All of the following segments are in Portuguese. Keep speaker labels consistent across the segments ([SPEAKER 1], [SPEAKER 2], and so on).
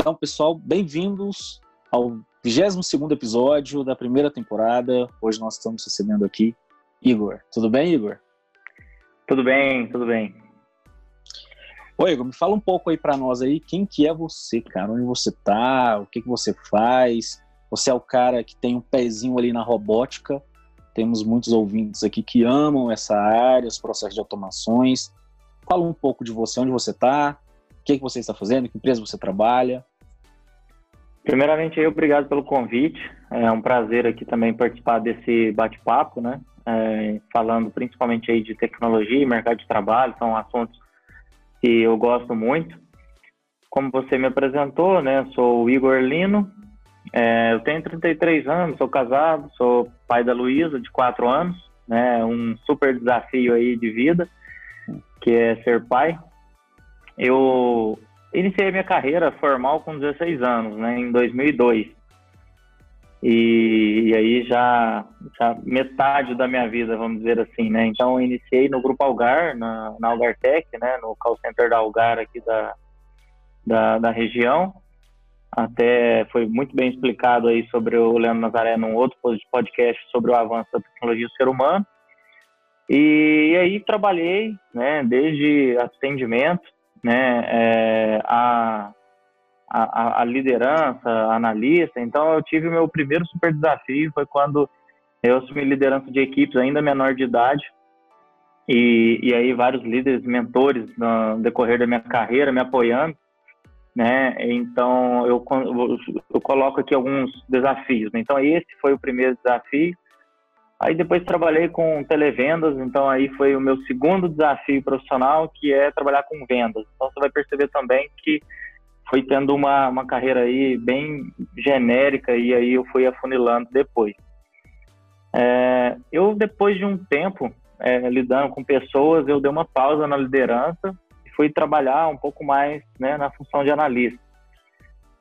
[SPEAKER 1] Então, pessoal, bem-vindos ao 22º episódio da primeira temporada. Hoje nós estamos recebendo aqui Igor. Tudo bem, Igor?
[SPEAKER 2] Tudo bem, tudo bem.
[SPEAKER 1] Ô, Igor, me fala um pouco aí pra nós aí, quem que é você, cara? Onde você tá? O que que você faz? Você é o cara que tem um pezinho ali na robótica. Temos muitos ouvintes aqui que amam essa área, os processos de automações. Fala um pouco de você, onde você tá, o que que você está fazendo, que empresa você trabalha.
[SPEAKER 2] Primeiramente, aí, obrigado pelo convite. É um prazer aqui também participar desse bate-papo, né? É, falando principalmente aí de tecnologia e mercado de trabalho, são assuntos que eu gosto muito. Como você me apresentou, né? Sou o Igor Lino, é, eu tenho 33 anos, sou casado, sou pai da Luísa, de 4 anos, né? Um super desafio aí de vida, que é ser pai. Eu iniciei minha carreira formal com 16 anos, né, em 2002. E, e aí já, já metade da minha vida, vamos dizer assim, né? Então iniciei no Grupo Algar, na, na Algartec, né, no call center da Algar aqui da, da, da região. Até foi muito bem explicado aí sobre o Leandro Nazaré num outro podcast sobre o avanço da tecnologia do ser humano. E, aí trabalhei, né, desde atendimento, né, é, a, a, a, liderança, analista. Então, eu tive o meu primeiro super desafio, foi quando eu assumi liderança de equipes ainda menor de idade. E, e aí, vários líderes, mentores no decorrer da minha carreira me apoiando. Né? Então, eu, eu, eu coloco aqui alguns desafios. Né? Então, esse foi o primeiro desafio. Aí depois trabalhei com televendas, então aí foi o meu segundo desafio profissional, que é trabalhar com vendas. Então você vai perceber também que foi tendo uma, uma carreira aí bem genérica e aí eu fui afunilando depois. É, eu, depois de um tempo é, lidando com pessoas, eu dei uma pausa na liderança e fui trabalhar um pouco mais né, na função de analista.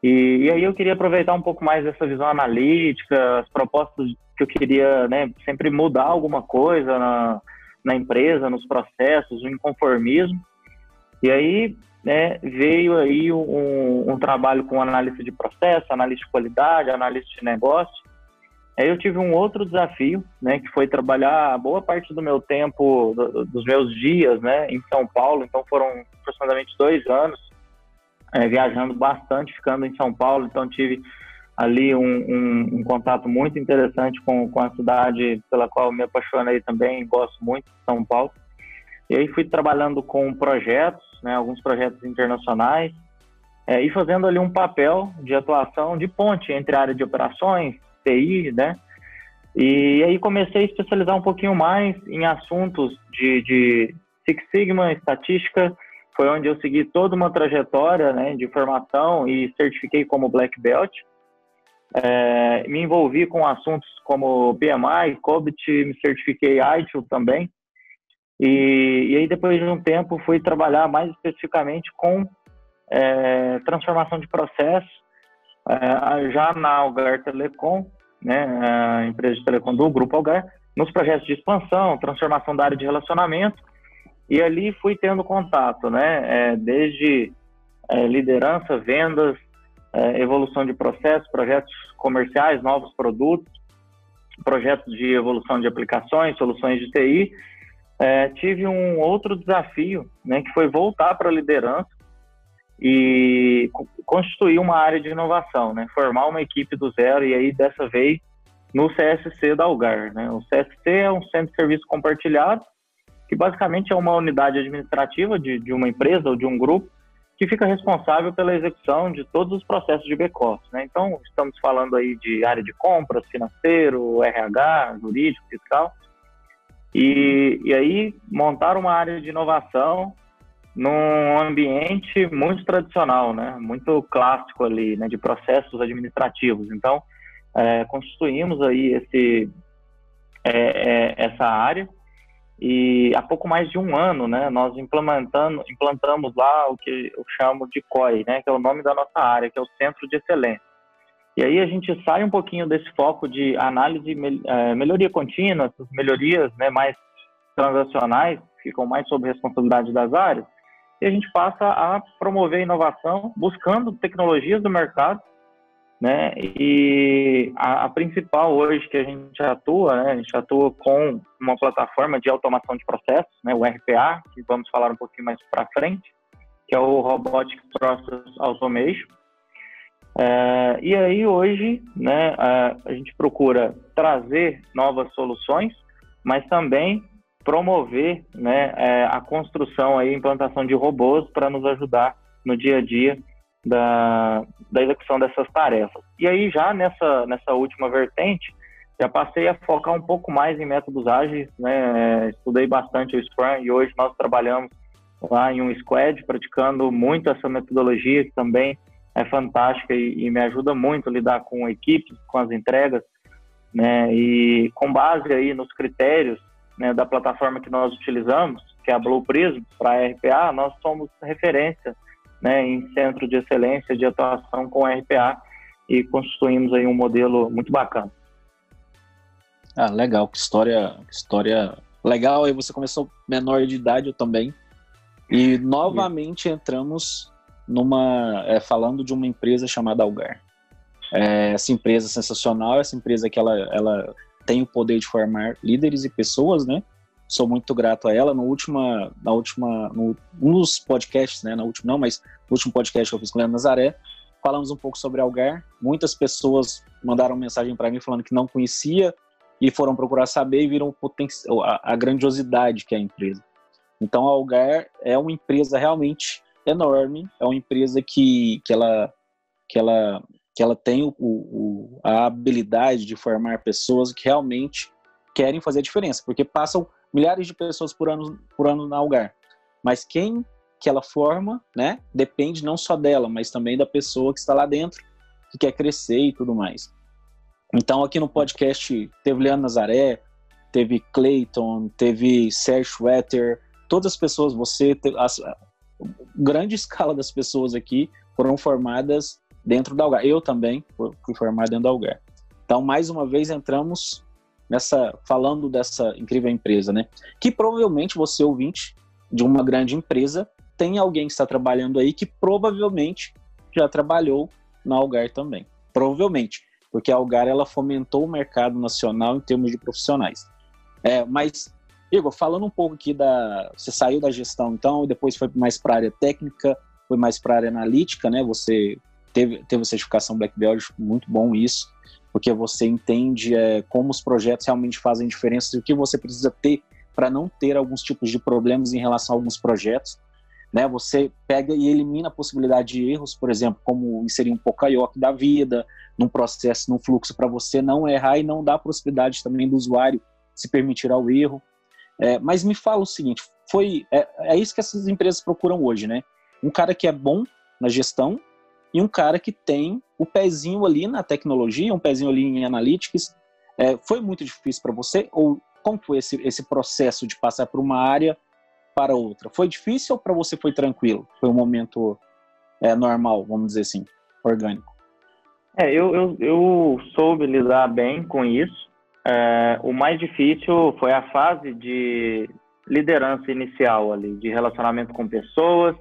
[SPEAKER 2] E, e, aí eu queria aproveitar um pouco mais dessa visão analítica, as propostas que eu queria né, sempre mudar alguma coisa na, na empresa, nos processos, o inconformismo. E aí né, veio aí um, um trabalho com analista de processo, analista de qualidade, analista de negócio. Aí eu tive um outro desafio, né, que foi trabalhar boa parte do meu tempo, do, dos meus dias, né, em São Paulo. Então foram aproximadamente dois anos é, viajando bastante, ficando em São Paulo, então tive ali um, um, um, contato muito interessante com, com a cidade pela qual me apaixonei também, gosto muito de São Paulo. E aí fui trabalhando com projetos, né, alguns projetos internacionais, é, e fazendo ali um papel de atuação de ponte entre a área de operações, TI, né, e aí comecei a especializar um pouquinho mais em assuntos de, de Six Sigma, estatística, foi onde eu segui toda uma trajetória né, de formação e certifiquei como Black Belt. É, me envolvi com assuntos como PMI, COBIT, me certifiquei ITIL também. E, e, aí, depois de um tempo, fui trabalhar mais especificamente com é, transformação de processo, é, já na Algar Telecom, né, a empresa de telecom do Grupo Algar, nos projetos de expansão, transformação da área de relacionamento e ali fui tendo contato, né? É, desde é, liderança, vendas, é, evolução de processos, projetos comerciais, novos produtos, projetos de evolução de aplicações, soluções de TI. É, tive um outro desafio, né, que foi voltar para a liderança e constituir uma área de inovação, né, formar uma equipe do zero e aí dessa vez no CSC da Algar. Né? O CSC é um centro de serviço compartilhado que basicamente é uma unidade administrativa de, de uma empresa ou de um grupo que fica responsável pela execução de todos os processos de back-office. Né? Então, estamos falando aí de área de compras, financeiro, RH, jurídico, fiscal. E, e aí, montar uma área de inovação num ambiente muito tradicional, né? muito clássico ali, né? de processos administrativos. Então, é, constituímos aí esse, é, é, essa área. E há pouco mais de um ano, né, nós implementando, implantamos lá o que eu chamo de COI, né, que é o nome da nossa área, que é o Centro de Excelência. E aí a gente sai um pouquinho desse foco de análise, é, melhoria contínua, essas melhorias né, mais transacionais, ficam mais sob responsabilidade das áreas, e a gente passa a promover inovação, buscando tecnologias do mercado né? E a, a, principal hoje que a gente atua, né? A gente atua com uma plataforma de automação de processos, né? O RPA, que vamos falar um pouquinho mais para frente, que é o Robotic Process Automation. É, e aí hoje, né? A, gente procura trazer novas soluções, mas também promover, né? É, a construção e implantação de robôs para nos ajudar no dia a dia da, da execução dessas tarefas. E aí, já nessa, nessa última vertente, já passei a focar um pouco mais em métodos ágeis, né? Estudei bastante o Scrum e hoje nós trabalhamos lá em um squad, praticando muito essa metodologia, que também é fantástica e, e me ajuda muito a lidar com equipes, com as entregas, né? E com base aí nos critérios né, da plataforma que nós utilizamos, que é a Blue Prism, para a RPA, nós somos referência né, em centro de excelência de atuação com RPA e construímos aí um modelo muito bacana.
[SPEAKER 1] Ah, legal, que história, que história legal. Aí você começou menor de idade, eu também. E novamente entramos numa é, falando de uma empresa chamada Algar. É, essa empresa sensacional, essa empresa que ela, ela tem o poder de formar líderes e pessoas, né? sou muito grato a ela. No última, na última, no, dos podcasts, né, na última não, mas no último podcast que eu fiz com o Leandro Nazaré, falamos um pouco sobre Algar. Muitas pessoas mandaram mensagem para mim falando que não conhecia e foram procurar saber e viram a, a grandiosidade que é a empresa. Então, a Algar é uma empresa realmente enorme, é uma empresa que, que ela que ela que ela tem o, o, a habilidade de formar pessoas que realmente querem fazer a diferença, porque passam milhares de pessoas por ano, por ano na Algar. Mas quem que ela forma, né, depende não só dela, mas também da pessoa que está lá dentro, que quer crescer e tudo mais. Então, aqui no podcast teve Leandro Nazaré, teve Clayton, teve Sérgio Wetter, todas as pessoas, você, grande escala das pessoas aqui foram formadas dentro da Algar. Eu também fui formado dentro da Algar. Então, mais uma vez, entramos nessa falando dessa incrível empresa, né? Que provavelmente você ouvinte de uma grande empresa tem alguém que está trabalhando aí que provavelmente já trabalhou na Algar também. Provavelmente, porque a Algar ela fomentou o mercado nacional em termos de profissionais. É, mas Igor, falando um pouco aqui da, você saiu da gestão então, depois foi mais para a área técnica, foi mais para a área analítica, né? Você teve teve certificação Black Belt, muito bom isso porque você entende é, como os projetos realmente fazem diferença e o que você precisa ter para não ter alguns tipos de problemas em relação a alguns projetos. Né? Você pega e elimina a possibilidade de erros, por exemplo, como inserir um Pocayoke da vida num processo, num fluxo, para você não errar e não dar a possibilidade também do usuário se permitir ao erro. É, mas me fala o seguinte, foi é, é isso que essas empresas procuram hoje, né? Um cara que é bom na gestão, e um cara que tem o pezinho ali na tecnologia, um pezinho ali em analytics. É, foi muito difícil para você? Ou como foi esse, esse processo de passar por uma área para outra? Foi difícil ou para você foi tranquilo? Foi um momento é, normal, vamos dizer assim, orgânico?
[SPEAKER 2] É, eu, eu, eu soube lidar bem com isso. É, o mais difícil foi a fase de liderança inicial ali, de relacionamento com pessoas,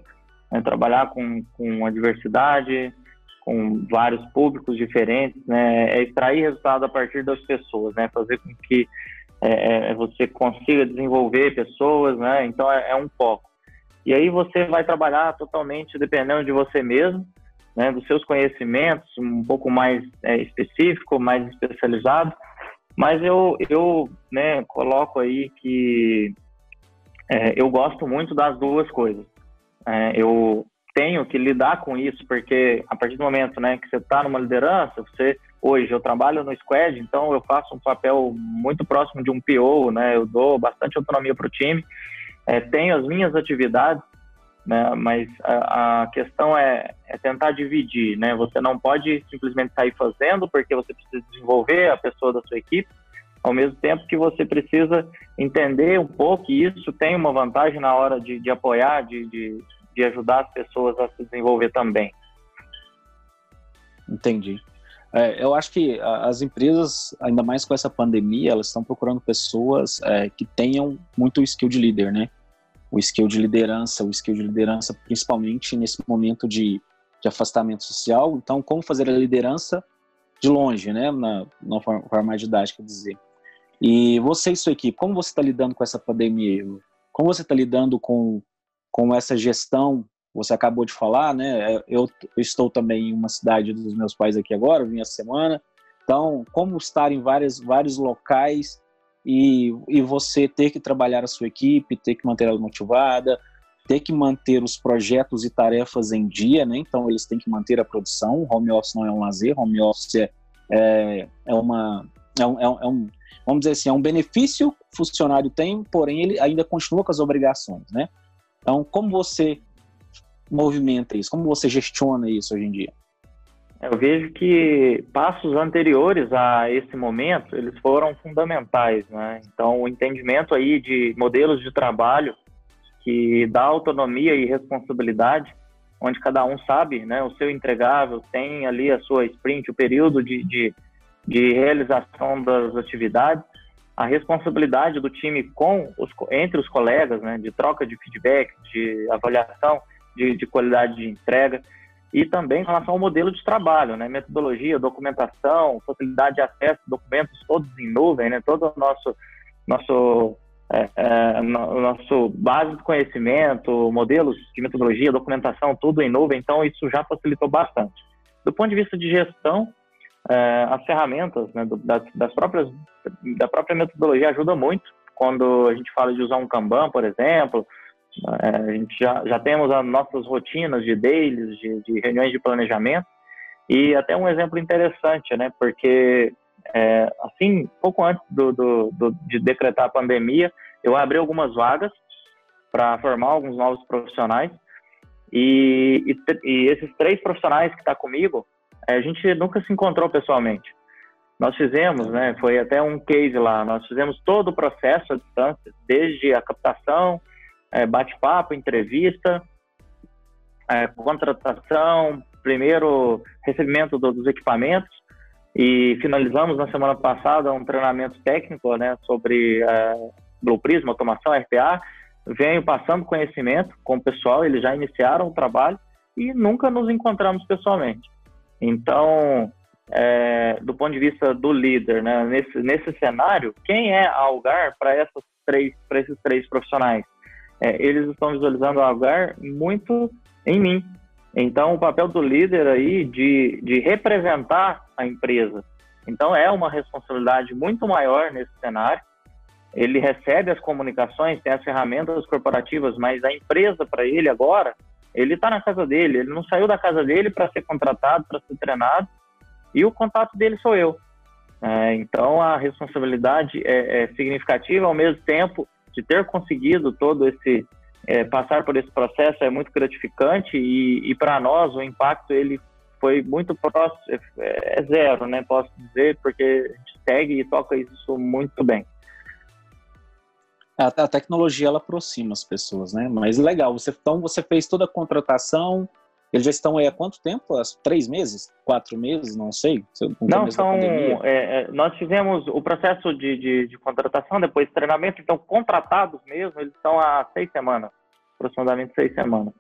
[SPEAKER 2] né, trabalhar com, com a diversidade, com vários públicos diferentes, né, é extrair resultado a partir das pessoas, né, fazer com que é, é você consiga desenvolver pessoas, né, então é, é, um foco. E aí você vai trabalhar totalmente dependendo de você mesmo, né, dos seus conhecimentos, um pouco mais é, específico, mais especializado, mas eu, eu né, coloco aí que é, eu gosto muito das duas coisas. É, eu tenho que lidar com isso, porque a partir do momento né, que você está numa liderança, você hoje eu trabalho no Squad, então eu faço um papel muito próximo de um PO, né, eu dou bastante autonomia para o time, é, tenho as minhas atividades, né, mas a, a questão é, é, tentar dividir, né, você não pode simplesmente sair fazendo porque você precisa desenvolver a pessoa da sua equipe, ao mesmo tempo que você precisa entender um pouco, e isso tem uma vantagem na hora de, de apoiar, de, de, de ajudar as pessoas a se desenvolver também.
[SPEAKER 1] Entendi. É, eu acho que as empresas, ainda mais com essa pandemia, elas estão procurando pessoas é, que tenham muito skill de líder, né? O skill de liderança, o skill de liderança principalmente nesse momento de, de afastamento social. Então, como fazer a liderança de longe, né? Na, na forma, mais didática dizer. E você e sua equipe, como você está lidando com essa pandemia? Como você está lidando com, com essa gestão você acabou de falar, né? É, eu, estou também em uma cidade dos meus pais aqui agora, vim essa semana. Então, como estar em várias, vários locais e, e você ter que trabalhar a sua equipe, ter que manter ela motivada, ter que manter os projetos e tarefas em dia, né? Então, eles têm que manter a produção. Home office não é um lazer, home office é, é, é uma. É um, é um, vamos dizer assim, é um benefício que o funcionário tem, porém ele ainda continua com as obrigações, né? Então, como você movimenta isso? Como você gestiona isso hoje em dia?
[SPEAKER 2] Eu vejo que passos anteriores a esse momento, eles foram fundamentais, né? Então, o entendimento aí de modelos de trabalho que dá autonomia e responsabilidade, onde cada um sabe, né, o seu entregável, tem ali a sua sprint, o período de, de, de realização das atividades, a responsabilidade do time com os, entre os colegas, né, de troca de feedback, de avaliação, de, de qualidade de entrega e também em relação ao modelo de trabalho, né? Metodologia, documentação, facilidade de acesso, documentos todos em nuvem, né? Todo o nosso nosso é, é, no, nosso base de conhecimento, modelos de metodologia, documentação, tudo em nuvem. Então isso já facilitou bastante. Do ponto de vista de gestão, é, as ferramentas né, das, das próprias da própria metodologia ajuda muito quando a gente fala de usar um Kanban, por exemplo, é, a gente já, já temos as nossas rotinas de dailies, de, de reuniões de planejamento, e até um exemplo interessante, né? Porque é, assim, pouco antes do, do, do, de decretar a pandemia, eu abri algumas vagas para formar alguns novos profissionais. E, e, e esses três profissionais que estão tá comigo, é, a gente nunca se encontrou pessoalmente. Nós fizemos, né? Foi até um case lá. Nós fizemos todo o processo à distância, desde a captação, é, bate-papo, entrevista, é, contratação, primeiro recebimento do, dos equipamentos e finalizamos na semana passada um treinamento técnico né, sobre é, Blue Prisma, automação, RPA. Venho passando conhecimento com o pessoal, eles já iniciaram o trabalho e nunca nos encontramos pessoalmente. Então, é, do ponto de vista do líder, né, nesse, nesse cenário, quem é Algar essas três, para esses três profissionais? É, eles estão visualizando Algar muito em mim. Então, o papel do líder aí de, de representar a empresa. Então, é uma responsabilidade muito maior nesse cenário. Ele recebe as comunicações, tem as ferramentas corporativas, mas a empresa, para ele agora, ele está na casa dele. Ele não saiu da casa dele para ser contratado, para ser treinado, e o contato dele sou eu. É, então, a responsabilidade é, é significativa, ao mesmo tempo, de ter conseguido todo esse é, passar por esse processo é muito gratificante e, e para nós o impacto ele foi muito próximo, é, é zero, né? Posso dizer, porque a gente segue e toca isso muito bem.
[SPEAKER 1] A, a tecnologia ela aproxima as pessoas, né? Mas legal, você então você fez toda a contratação, eles já estão aí há quanto tempo? Há três meses? Quatro meses? Não sei.
[SPEAKER 2] Não, são. É, é, nós fizemos o processo de, de, de, contratação, depois treinamento, então contratados mesmo, eles estão há seis semanas, aproximadamente seis semanas.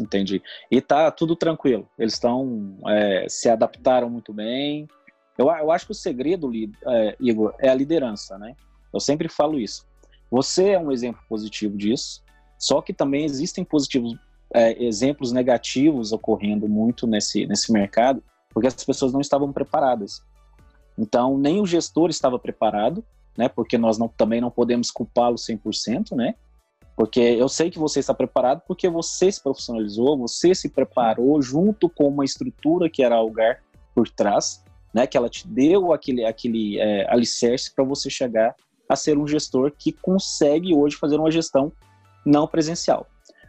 [SPEAKER 1] Entendi. E tá tudo tranquilo. Eles estão é, se adaptaram muito bem. Eu, eu acho que o segredo, é, Igor, é a liderança, né? Eu sempre falo isso. Você é um exemplo positivo disso. Só que também existem positivos é, exemplos negativos ocorrendo muito nesse, nesse mercado, porque as pessoas não estavam preparadas. Então, nem o gestor estava preparado, né? Porque nós não, também não podemos culpá-lo 100%, né? Porque eu sei que você está preparado porque você se profissionalizou, você se preparou junto com uma estrutura que era Algar por trás, né? Que ela te deu aquele, aquele é, alicerce para você chegar a ser um gestor que consegue hoje fazer uma gestão não presencial.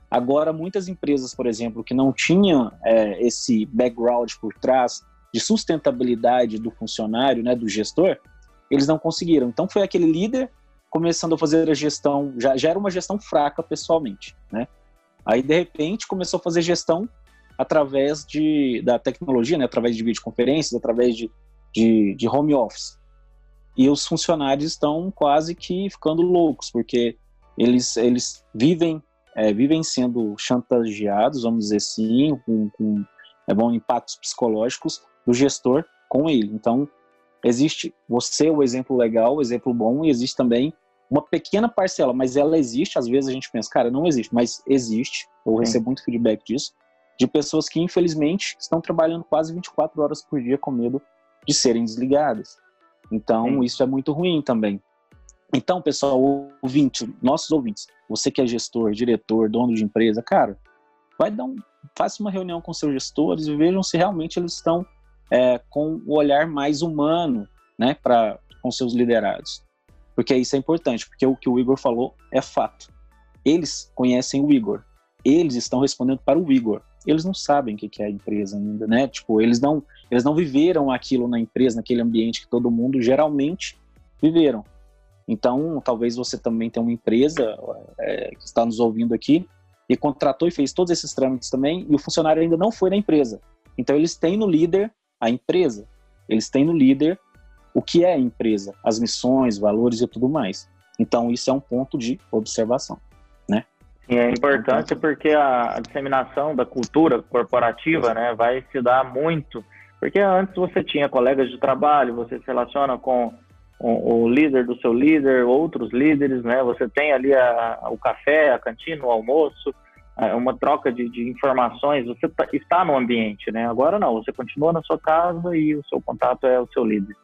[SPEAKER 1] Agora, muitas empresas, por exemplo, que não tinham é, esse background por trás de sustentabilidade do funcionário, né, do gestor, eles não conseguiram. Então foi aquele líder começando a fazer a gestão, já, já era uma gestão fraca pessoalmente, né? Aí de repente começou a fazer gestão através de, da tecnologia, né? através de videoconferências, através de, de, de home office. E os funcionários estão quase que ficando loucos, porque eles, eles vivem, é, vivem sendo chantageados, vamos dizer assim, com, com é bom, impactos psicológicos do gestor com ele. Então, existe você, o exemplo legal, o exemplo bom, e existe também uma pequena parcela, mas ela existe. Às vezes a gente pensa, cara, não existe, mas existe. Eu Sim. recebo muito feedback disso, de pessoas que infelizmente estão trabalhando quase 24 horas por dia com medo de serem desligadas. Então, Sim. isso é muito ruim também. Então, pessoal, ouvinte, nossos ouvintes, você que é gestor, diretor, dono de empresa, cara, vai dar um, faça uma reunião com seus gestores e vejam se realmente eles estão é, com o olhar mais humano, né, para com seus liderados. Porque isso é importante, porque o que o Igor falou é fato. Eles conhecem o Igor, eles estão respondendo para o Igor. Eles não sabem o que é a empresa ainda, né? Tipo, eles não, eles não viveram aquilo na empresa, naquele ambiente que todo mundo geralmente viveram. Então, talvez você também tenha uma empresa é, que está nos ouvindo aqui e contratou e fez todos esses trâmites também e o funcionário ainda não foi na empresa. Então, eles têm no líder a empresa. Eles têm no líder o que é a empresa, as missões, valores e tudo mais. Então, isso é um ponto de observação, né?
[SPEAKER 2] E é importante porque a, disseminação da cultura corporativa, né, vai se dar muito, porque antes você tinha colegas de trabalho, você se relaciona com o, o líder do seu líder, outros líderes, né, você tem ali a, a, o café, a cantina, o almoço, é, uma troca de, de informações, você tá, está no ambiente, né? Agora não, você continua na sua casa e o seu contato é o seu líder.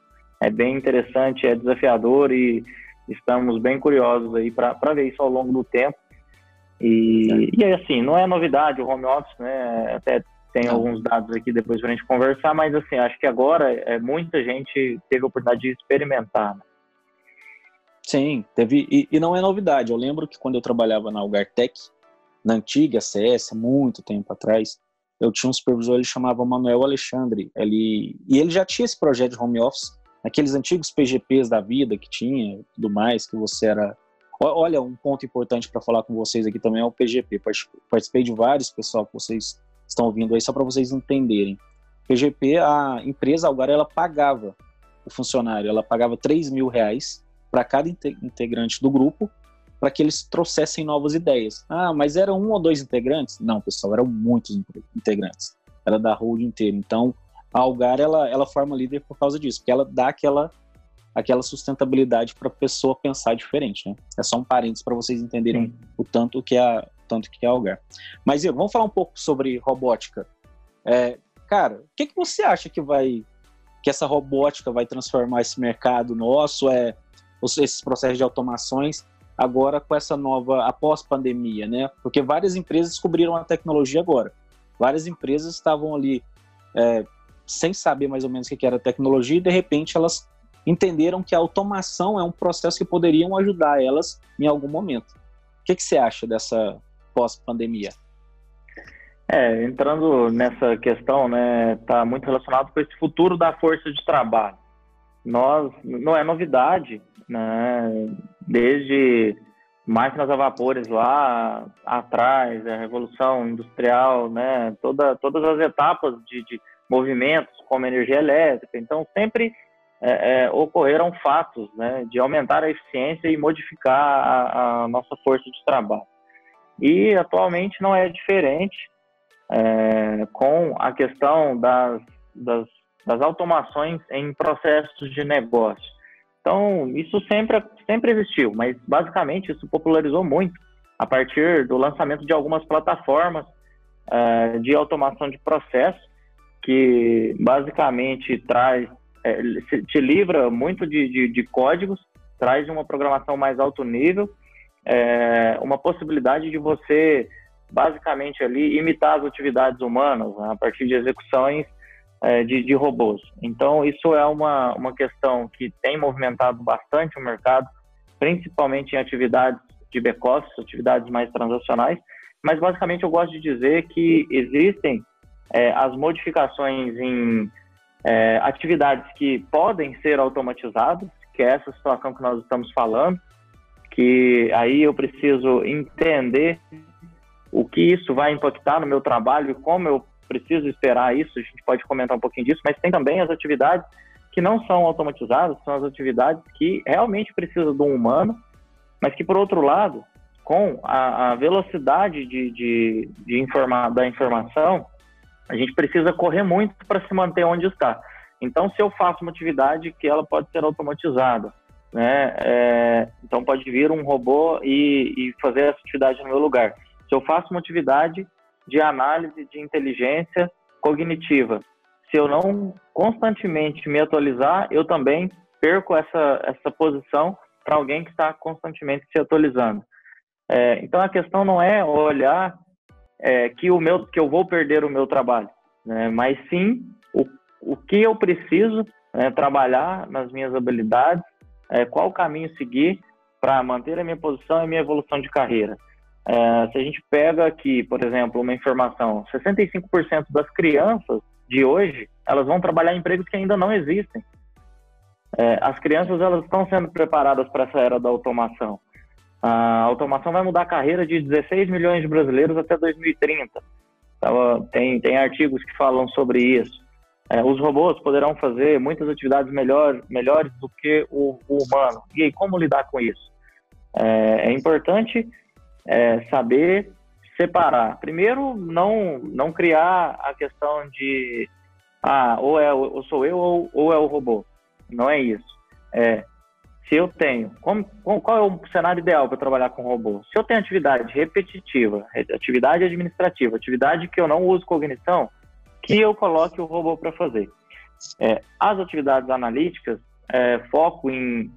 [SPEAKER 2] É bem interessante, é desafiador e estamos bem curiosos aí para ver isso ao longo do tempo. E, e assim, não é novidade o home office, né? Até tem alguns dados aqui depois para a gente conversar, mas assim, acho que agora é, muita gente teve a oportunidade de experimentar. Né?
[SPEAKER 1] Sim, teve, e, e, não é novidade. Eu lembro que quando eu trabalhava na Algartec, na antiga CS, muito tempo atrás, eu tinha um supervisor, ele chamava Manuel Alexandre, ele, e ele já tinha esse projeto de home office, aqueles antigos PGPs da vida que tinha, tudo mais, que você era... Olha, um ponto importante para falar com vocês aqui também é o PGP. Participei de vários, pessoal, que vocês estão ouvindo aí, só para vocês entenderem. PGP, a empresa Algar, ela pagava o funcionário, ela pagava 3 mil reais para cada integrante do grupo para que eles trouxessem novas ideias. Ah, mas eram um ou dois integrantes? Não, pessoal, eram muitos integrantes. Era da hold inteira. Então, a Algar ela, ela forma líder por causa disso, porque ela dá aquela aquela sustentabilidade para a pessoa pensar diferente, né? É só um parênteses para vocês entenderem o tanto que a, tanto que é Algar. Mas Igor, vamos falar um pouco sobre robótica. É, cara, o que, que você acha que vai que essa robótica vai transformar esse mercado nosso? É esses processos de automações agora com essa nova, após pandemia, né? Porque várias empresas descobriram a tecnologia agora. Várias empresas estavam ali é, sem saber mais ou menos o que era tecnologia e de repente elas entenderam que a automação é um processo que poderiam ajudar elas em algum momento. O que, que você acha dessa pós-pandemia?
[SPEAKER 2] É, entrando nessa questão, né, tá muito relacionado com esse futuro da força de trabalho. Nós, não é novidade, né? Desde máquinas a vapores lá atrás, a revolução industrial, né? Toda, todas as etapas de, de movimentos como energia elétrica. Então sempre é, é, ocorreram fatos, né? De aumentar a eficiência e modificar a, a nossa força de trabalho. E atualmente não é diferente é, com a questão das, das, das automações em processos de negócio. Então, isso sempre, sempre existiu, mas basicamente isso popularizou muito a partir do lançamento de algumas plataformas uh, de automação de processo, que basicamente traz, é, te livra muito de, de, de, códigos, traz uma programação mais alto nível, é, uma possibilidade de você basicamente ali imitar as atividades humanas né, a partir de execuções é, de, de, robôs. Então, isso é uma, uma questão que tem movimentado bastante o mercado, principalmente em atividades de back-office, atividades mais transacionais, mas basicamente eu gosto de dizer que existem é, as modificações em é, atividades que podem ser automatizadas, que é essa situação que nós estamos falando, que aí eu preciso entender o que isso vai impactar no meu trabalho e como eu preciso esperar isso, a gente pode comentar um pouquinho disso, mas tem também as atividades que não são automatizadas, são as atividades que realmente precisam de um humano, mas que, por outro lado, com a, a velocidade de, de, de informar, da informação, a gente precisa correr muito para se manter onde está. Então, se eu faço uma atividade que ela pode ser automatizada, né, é, então pode vir um robô e, e fazer essa atividade no meu lugar. Se eu faço uma atividade de análise de inteligência cognitiva, se eu não constantemente me atualizar, eu também perco essa, essa posição para alguém que está constantemente se atualizando. É, então a questão não é olhar é, que o meu que eu vou perder o meu trabalho, né? mas sim o, o que eu preciso né, trabalhar nas minhas habilidades, é, qual caminho seguir para manter a minha posição e a minha evolução de carreira. É, se a gente pega aqui, por exemplo, uma informação, 65% das crianças de hoje, elas vão trabalhar em empregos que ainda não existem. É, as crianças elas estão sendo preparadas para essa era da automação. A automação vai mudar a carreira de 16 milhões de brasileiros até 2030. Então, tem, tem artigos que falam sobre isso. É, os robôs poderão fazer muitas atividades melhor, melhores do que o, o humano. E aí, como lidar com isso? É, é importante é, saber separar. Primeiro, não, não criar a questão de ah, ou, é, ou sou eu ou, ou é o robô. Não é isso. É, se eu tenho, como, qual é o cenário ideal para trabalhar com robô? Se eu tenho atividade repetitiva, atividade administrativa, atividade que eu não uso cognição, que eu coloque o robô para fazer. É, as atividades analíticas, é, foco em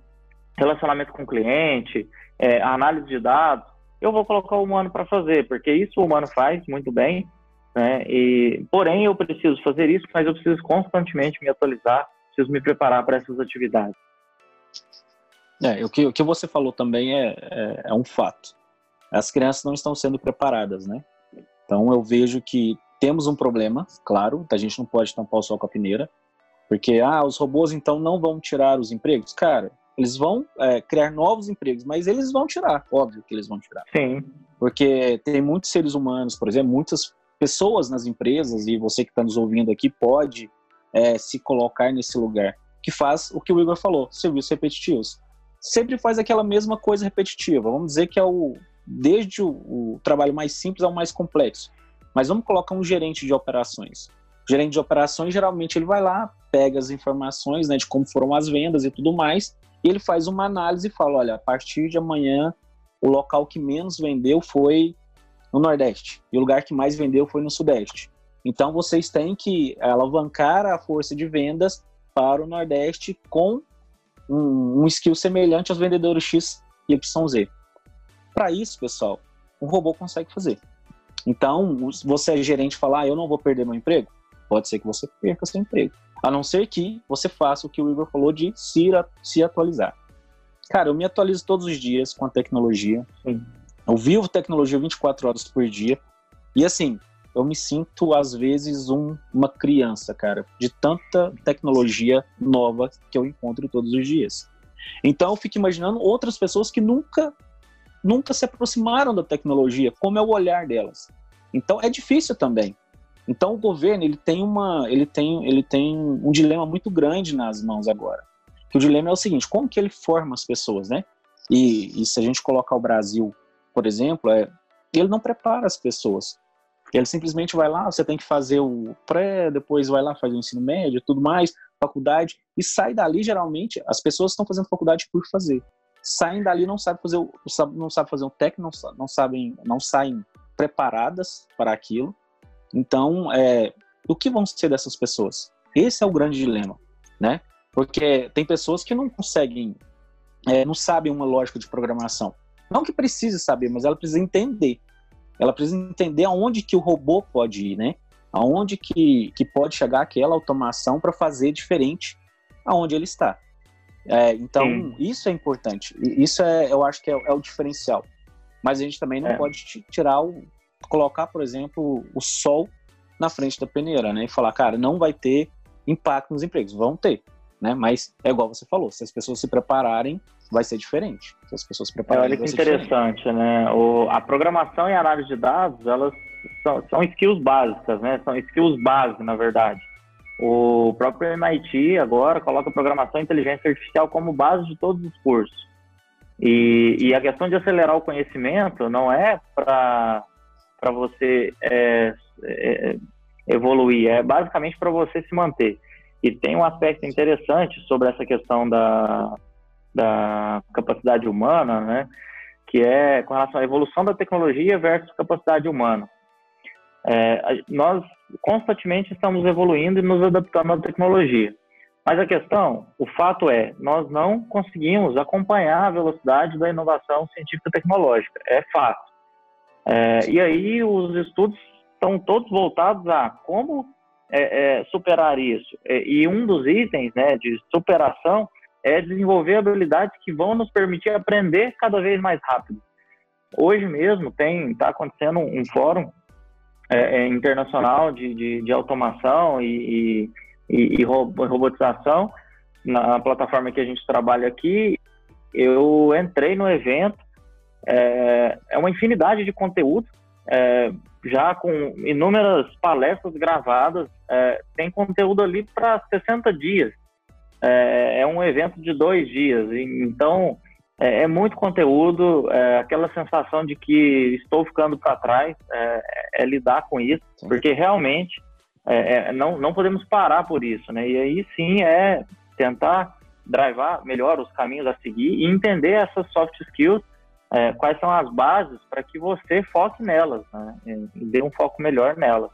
[SPEAKER 2] relacionamento com o cliente, é, análise de dados, eu vou colocar o humano para fazer, porque isso o humano faz muito bem, né? E, porém, eu preciso fazer isso, mas eu preciso constantemente me atualizar, preciso me preparar para essas atividades.
[SPEAKER 1] É, o que, o que você falou também é, é, é um fato. As crianças não estão sendo preparadas, né? Então eu vejo que temos um problema, claro, a gente não pode tampar o sol com a peneira, porque ah, os robôs então não vão tirar os empregos. Cara, eles vão é, criar novos empregos, mas eles vão tirar, óbvio que eles vão tirar.
[SPEAKER 2] Sim.
[SPEAKER 1] Porque tem muitos seres humanos, por exemplo, muitas pessoas nas empresas, e você que está nos ouvindo aqui pode é, se colocar nesse lugar, que faz o que o Igor falou, serviços repetitivos. Sempre faz aquela mesma coisa repetitiva. Vamos dizer que é o desde o, o trabalho mais simples ao mais complexo. Mas vamos colocar um gerente de operações. O gerente de operações, geralmente, ele vai lá, pega as informações né, de como foram as vendas e tudo mais, e ele faz uma análise e fala: olha, a partir de amanhã, o local que menos vendeu foi no Nordeste, e o lugar que mais vendeu foi no Sudeste. Então, vocês têm que alavancar a força de vendas para o Nordeste com um, um skill semelhante aos vendedores X e YZ. Para isso, pessoal, um robô consegue fazer. Então, você é gerente e falar, ah, eu não vou perder meu emprego, pode ser que você perca seu emprego. A não ser que você faça o que o Igor falou de se, se atualizar. Cara, eu me atualizo todos os dias com a tecnologia. Eu vivo tecnologia 24 horas por dia. E assim, eu me sinto às vezes um, uma criança, cara, de tanta tecnologia nova que eu encontro todos os dias. Então eu fico imaginando outras pessoas que nunca nunca se aproximaram da tecnologia, como é o olhar delas. Então é difícil também. Então o governo ele tem uma, ele tem, ele tem um dilema muito grande nas mãos agora. Que o dilema é o seguinte: como que ele forma as pessoas, né? E, e se a gente colocar o Brasil, por exemplo, é, ele não prepara as pessoas. Ele simplesmente vai lá, você tem que fazer o pré, depois vai lá fazer o ensino médio, tudo mais, faculdade e sai dali geralmente as pessoas estão fazendo faculdade por fazer. Saem dali não sabem fazer o, não sabe fazer um técnico, não, não sabem, não saem preparadas para aquilo então, é, o que vão ser dessas pessoas? Esse é o grande dilema, né? Porque tem pessoas que não conseguem, é, não sabem uma lógica de programação. Não que precise saber, mas ela precisa entender. Ela precisa entender aonde que o robô pode ir, né? Aonde que, que pode chegar aquela automação para fazer diferente aonde ele está. É, então, Sim. isso é importante. Isso é, eu acho que é, é o diferencial. Mas a gente também não é. pode tirar o, colocar, por exemplo, o sol na frente da peneira, né? E falar, cara, não vai ter impacto nos empregos. Vão ter. né? Mas é igual você falou, se as pessoas se prepararem, vai ser diferente. Se as pessoas se
[SPEAKER 2] É,
[SPEAKER 1] prepararem,
[SPEAKER 2] olha que
[SPEAKER 1] vai ser diferente.
[SPEAKER 2] interessante, né? O, a programação e a análise de dados, elas são, são skills básicas, né? São skills base, na verdade. O próprio MIT agora coloca programação e inteligência artificial como base de todos os cursos. E, e a questão de acelerar o conhecimento não é para você é, é, evoluir, é basicamente para você se manter. E tem um aspecto interessante sobre essa questão da, da capacidade humana, né? Que é com relação à evolução da tecnologia versus capacidade humana. É, nós constantemente estamos evoluindo e nos adaptando à tecnologia. Mas a questão, o fato é, nós não conseguimos acompanhar a velocidade da inovação científica tecnológica. É fato. É, e aí os estudos estão todos voltados a como é, é, superar isso. É, e um dos itens né, de superação é desenvolver habilidades que vão nos permitir aprender cada vez mais rápido. Hoje mesmo tem está acontecendo um, um fórum é, é, internacional de, de, de automação e, e, e, ro- robotização na plataforma que a gente trabalha aqui. Eu entrei no evento, é, é uma infinidade de conteúdo, é, já com inúmeras palestras gravadas, é, tem conteúdo ali para 60 dias. É, é um evento de dois dias, então é, é muito conteúdo, é, aquela sensação de que estou ficando para trás, é, é lidar com isso,
[SPEAKER 1] Sim.
[SPEAKER 2] porque realmente é, é, não, não podemos parar por isso, né? E aí sim é tentar drivar melhor os caminhos a seguir e entender essas soft skills, quais são as bases para que você foque nelas, né? E dê um foco melhor nelas.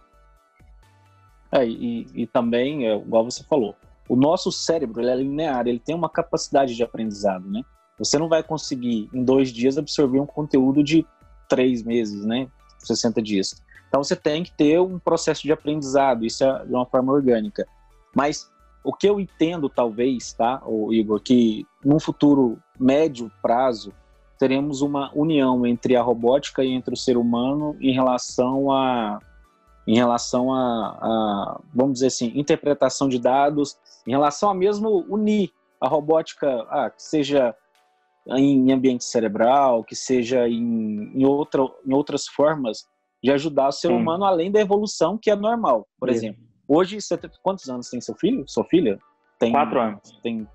[SPEAKER 1] É, e, e também, igual você falou, o nosso cérebro ele é linear, ele tem uma capacidade de aprendizado, né? Você não vai conseguir em dois dias absorver um conteúdo de três meses, né? 60 dias. Então você tem que ter um processo de aprendizado, isso é de uma forma orgânica. Mas o que eu entendo, talvez, tá, Igor, que num futuro médio prazo teremos uma união entre a robótica e entre o ser humano em relação a em relação a, a, vamos dizer assim, interpretação de dados, em relação a mesmo unir a robótica, ah, que seja em ambiente cerebral, que seja em, em, outra, em outras formas de ajudar o ser
[SPEAKER 2] Sim.
[SPEAKER 1] humano além da evolução que é normal. Por
[SPEAKER 2] Isso.
[SPEAKER 1] exemplo, hoje, você tem, quantos anos tem seu filho? Sua filha? Tem
[SPEAKER 2] Quatro anos.
[SPEAKER 1] Tem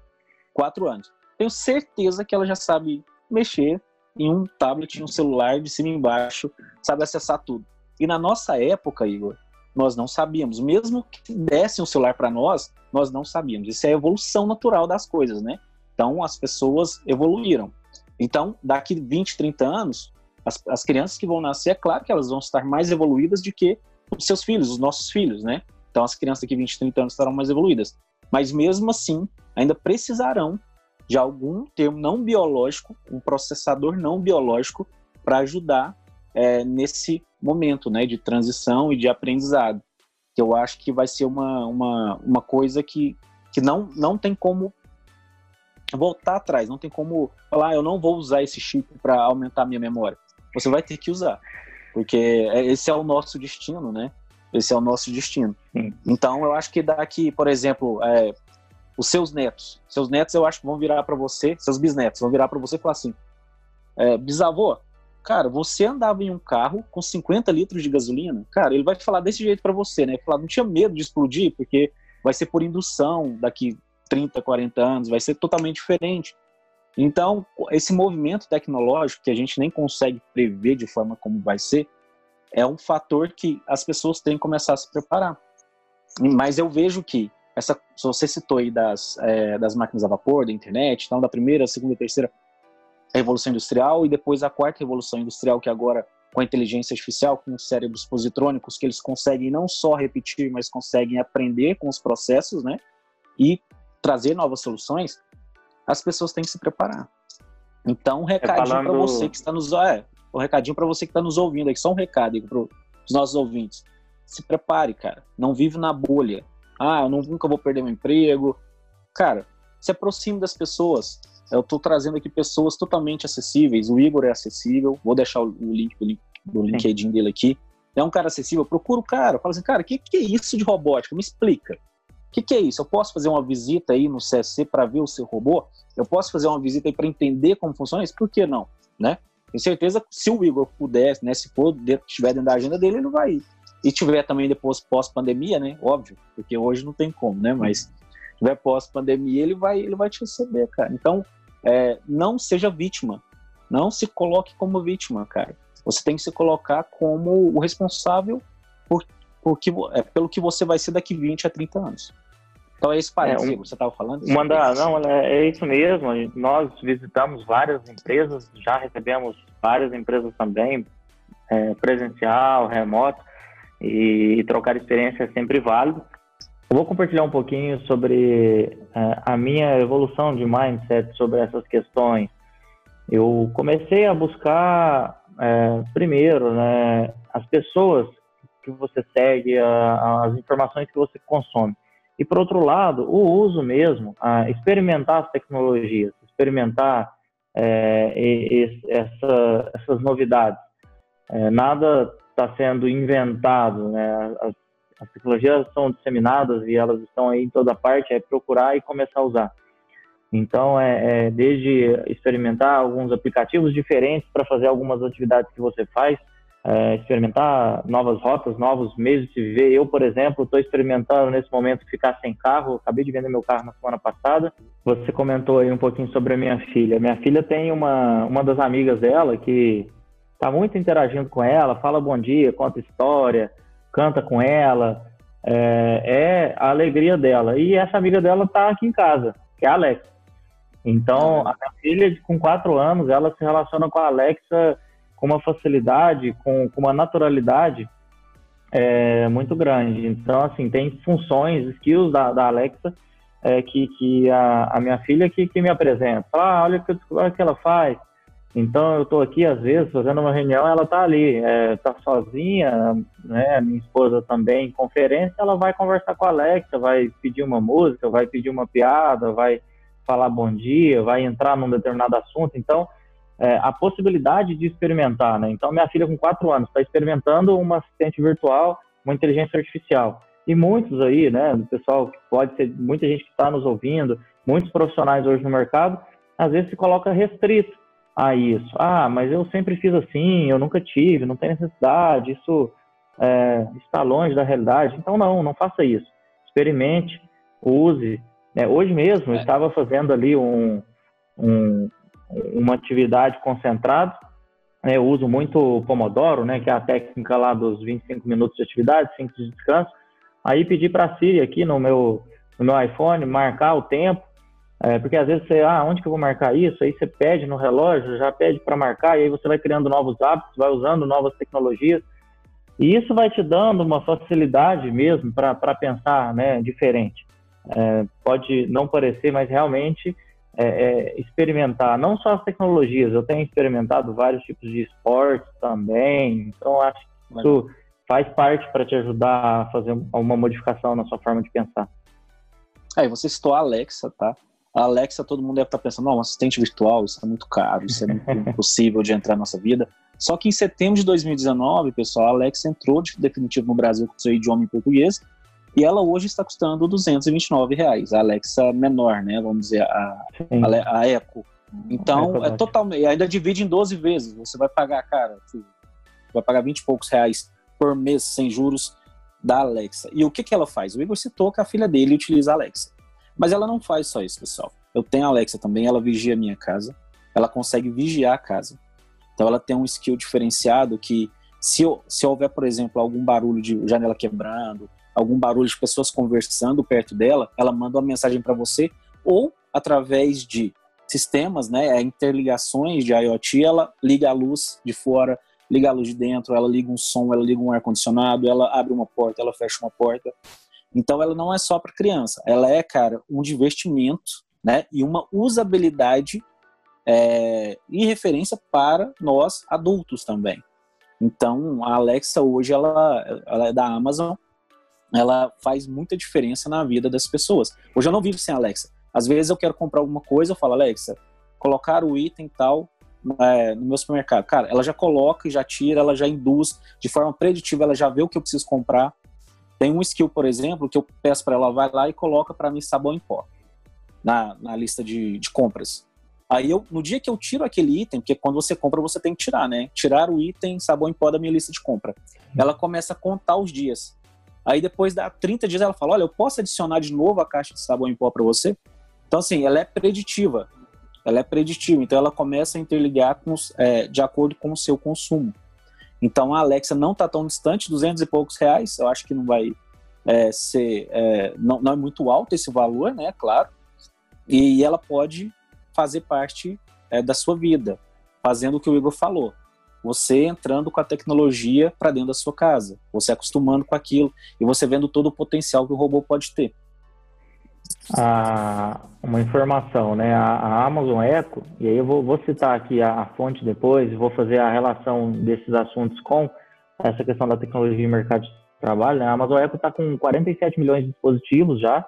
[SPEAKER 1] quatro anos. Tenho certeza que ela já sabe mexer em um tablet, em um celular, de cima e embaixo, sabe acessar tudo. E na nossa época, Igor, nós não sabíamos. Mesmo que dessem um celular para nós, nós não sabíamos. Isso é a evolução natural das coisas, né? Então, as pessoas evoluíram. Então, daqui 20, 30 anos, as, as crianças que vão nascer, é claro que elas vão estar mais evoluídas do que os seus filhos, os nossos filhos, né? Então, as crianças daqui 20, 30 anos estarão mais evoluídas. Mas, mesmo assim, ainda precisarão de algum termo não biológico, um processador não biológico, para ajudar é, nesse momento né, de transição e de aprendizado. Que eu acho que vai ser uma, uma, uma coisa que, que não, não tem como voltar atrás, não tem como falar, ah, eu não vou usar esse chip para aumentar a minha memória. Você vai ter que usar, porque esse é o nosso destino, né? Esse é o nosso destino.
[SPEAKER 2] Sim.
[SPEAKER 1] Então, eu acho que daqui, por exemplo, é, os seus netos, seus netos eu acho que vão virar para você, seus bisnetos vão virar para você e falar assim, é, bisavô, cara, você andava em um carro com 50 litros de gasolina, cara, ele vai falar desse jeito para você, né? Falar, não tinha medo de explodir, porque vai ser por indução daqui 30, 40 anos, vai ser totalmente diferente. Então, esse movimento tecnológico que a gente nem consegue prever de forma como vai ser, é um fator que as pessoas têm que começar a se preparar. Mas eu vejo que essa, você citou aí das, é, das máquinas a vapor, da internet, então da primeira, segunda, terceira revolução industrial e depois a quarta revolução industrial que agora com a inteligência artificial, com os cérebros positrônicos que eles conseguem não só repetir, mas conseguem aprender com os processos, né? E trazer novas soluções. As pessoas têm que se preparar. Então, um recadinho
[SPEAKER 2] falando-
[SPEAKER 1] para você que está nos é, um recadinho para você que está nos ouvindo aqui, só um recado para os nossos ouvintes. Se prepare, cara. Não vive na bolha. Ah, eu nunca vou perder meu emprego. Cara, se aproxime das pessoas. Eu estou trazendo aqui pessoas totalmente acessíveis. O Igor é acessível. Vou deixar o o link do, link- do LinkedIn dele aqui. É um cara acessível. Procura o cara. Fala assim, cara, o que, que é isso de robótica? Me explica. O que, que, é isso? Eu posso fazer uma visita aí no CSC para ver o seu robô? Eu posso fazer uma visita aí para entender como funciona isso? Por que não? Né? Tenho certeza que se o Igor pudesse, né, se for, estiver dentro da agenda dele, ele vai ir. E tiver também depois pós-pandemia, né? Óbvio, porque hoje não tem como, né? Mas tiver pós-pandemia, ele vai, ele vai te receber, cara. Então, é, não seja vítima. Não se coloque como vítima, cara. Você tem que se colocar como o responsável por, por que, é, pelo que você vai ser daqui 20 a 30 anos. Então é esse país é, um, você estava falando?
[SPEAKER 2] Mandar, não, é, é isso mesmo. Nós visitamos várias empresas, já recebemos várias empresas também, é, presencial, remoto, e, e, trocar experiência é sempre válido. Eu vou compartilhar um pouquinho sobre é, a minha evolução de mindset sobre essas questões. Eu comecei a buscar, é, primeiro, né, as pessoas que você segue, a, as informações que você consome. E, por outro lado, o uso mesmo, experimentar as tecnologias, experimentar é, essa, essas novidades. É, nada está sendo inventado, né? As, as, tecnologias são disseminadas e elas estão aí em toda parte, é procurar e começar a usar. Então, é, é desde experimentar alguns aplicativos diferentes para fazer algumas atividades que você faz, é, experimentar novas rotas, novos meios de se viver. Eu, por exemplo, estou experimentando nesse momento ficar sem carro. Acabei de vender meu carro na semana passada. Você comentou aí um pouquinho sobre a minha filha. Minha filha tem uma, uma das amigas dela que está muito interagindo com ela, fala bom dia, conta história, canta com ela. É, é a alegria dela. E essa amiga dela está aqui em casa, que é a Alexa. Então, a minha filha, com quatro anos, ela se relaciona com a Alexa com uma facilidade, com, com uma naturalidade é, muito grande. Então, assim, tem funções, skills da, da Alexa é, que, que a, a, minha filha que, que me apresenta. Ah, olha o que, olha que ela faz. Então, eu estou aqui, às vezes, fazendo uma reunião, ela está ali, está é, sozinha, né? Minha esposa também, em conferência, ela vai conversar com a Alexa, vai pedir uma música, vai pedir uma piada, vai falar bom dia, vai entrar num determinado assunto. Então, é, a possibilidade de experimentar, né? Então, minha filha com quatro anos está experimentando uma assistente virtual, uma inteligência artificial. E muitos aí, né, do pessoal, pode ser muita gente que está nos ouvindo, muitos profissionais hoje no mercado, às vezes se coloca restrito a isso. Ah, mas eu sempre fiz assim, eu nunca tive, não tem necessidade, isso é, está longe da realidade. Então, não, não faça isso. Experimente, use. É, hoje mesmo, eu é. estava fazendo ali um, um, uma atividade concentrada. É, eu uso muito Pomodoro, né, que é a técnica lá dos 25 minutos de atividade, 5 de descanso. Aí pedi para a Siri aqui no meu, no meu iPhone marcar o tempo, é, porque às vezes você, ah, onde que eu vou marcar isso? Aí você pede no relógio, já pede para marcar, e aí você vai criando novos hábitos, vai usando novas tecnologias. E isso vai te dando uma facilidade mesmo para pensar né, diferente. É, pode não parecer, mas realmente é, é, experimentar não só as tecnologias, eu tenho experimentado vários tipos de esportes também, então acho que isso faz parte para te ajudar a fazer uma modificação na sua forma de pensar.
[SPEAKER 1] Aí é, você citou a Alexa, tá? A Alexa, todo mundo deve estar pensando, não, um assistente virtual, isso é muito caro, isso é muito impossível de entrar na nossa vida. Só que em setembro de 2019, pessoal, a Alexa entrou de definitivo no Brasil com seu idioma em português e ela hoje está custando 229 reais, a Alexa menor, né? Vamos dizer, a, a, a Echo. Então, é, é totalmente. Ainda divide em 12 vezes. Você vai pagar, cara, vai pagar 20 e poucos reais por mês sem juros da Alexa. E o que, que ela faz? O Igor citou que a filha dele utiliza a Alexa. Mas ela não faz só isso, pessoal. Eu tenho a Alexa também, ela vigia a minha casa. Ela consegue vigiar a casa. Então ela tem um skill diferenciado que se, se houver, por exemplo, algum barulho de janela quebrando, algum barulho de pessoas conversando perto dela, ela manda uma mensagem para você ou através de sistemas, né, é, interligações de IoT, ela liga a luz de fora, liga a luz de dentro, ela liga um som, ela liga um ar condicionado, ela abre uma porta, ela fecha uma porta. Então ela não é só para criança, ela é, cara, um divertimento, né, e uma usabilidade é, e referência para nós adultos também. Então a Alexa hoje ela, ela é da Amazon, ela faz muita diferença na vida das pessoas. Hoje eu não vivo sem Alexa. Às vezes eu quero comprar alguma coisa, eu falo, Alexa, colocar o item tal é, no meu supermercado. Cara, ela já coloca e já tira, ela já induz de forma preditiva, ela já vê o que eu preciso comprar. Tem um skill, por exemplo, que eu peço para ela vai lá e coloca para mim sabão em pó na, na lista de, de compras. Aí eu, no dia que eu tiro aquele item, porque quando você compra você tem que tirar, né? Tirar o item sabão em pó da minha lista de compra. Ela começa a contar os dias. Aí depois da 30 dias ela fala: "Olha, eu posso adicionar de novo a caixa de sabão em pó para você?" Então assim, ela é preditiva. Ela é preditiva, então ela começa a interligar com, é, de acordo com o seu consumo. Então a Alexa não está tão distante, 200 e poucos reais, eu acho que não vai é, ser, é, não, não é muito alto esse valor, né, claro, e ela pode fazer parte é, da sua vida, fazendo o que o Igor falou. Você entrando com a tecnologia para dentro da sua casa, você acostumando com aquilo e você vendo todo o potencial que o robô pode ter.
[SPEAKER 2] Ah, uma informação, né? A, a, Amazon Echo, e aí eu vou, vou citar aqui a, a, fonte depois, vou fazer a relação desses assuntos com essa questão da tecnologia e mercado de trabalho. Né? A Amazon Echo está com 47 milhões de dispositivos já.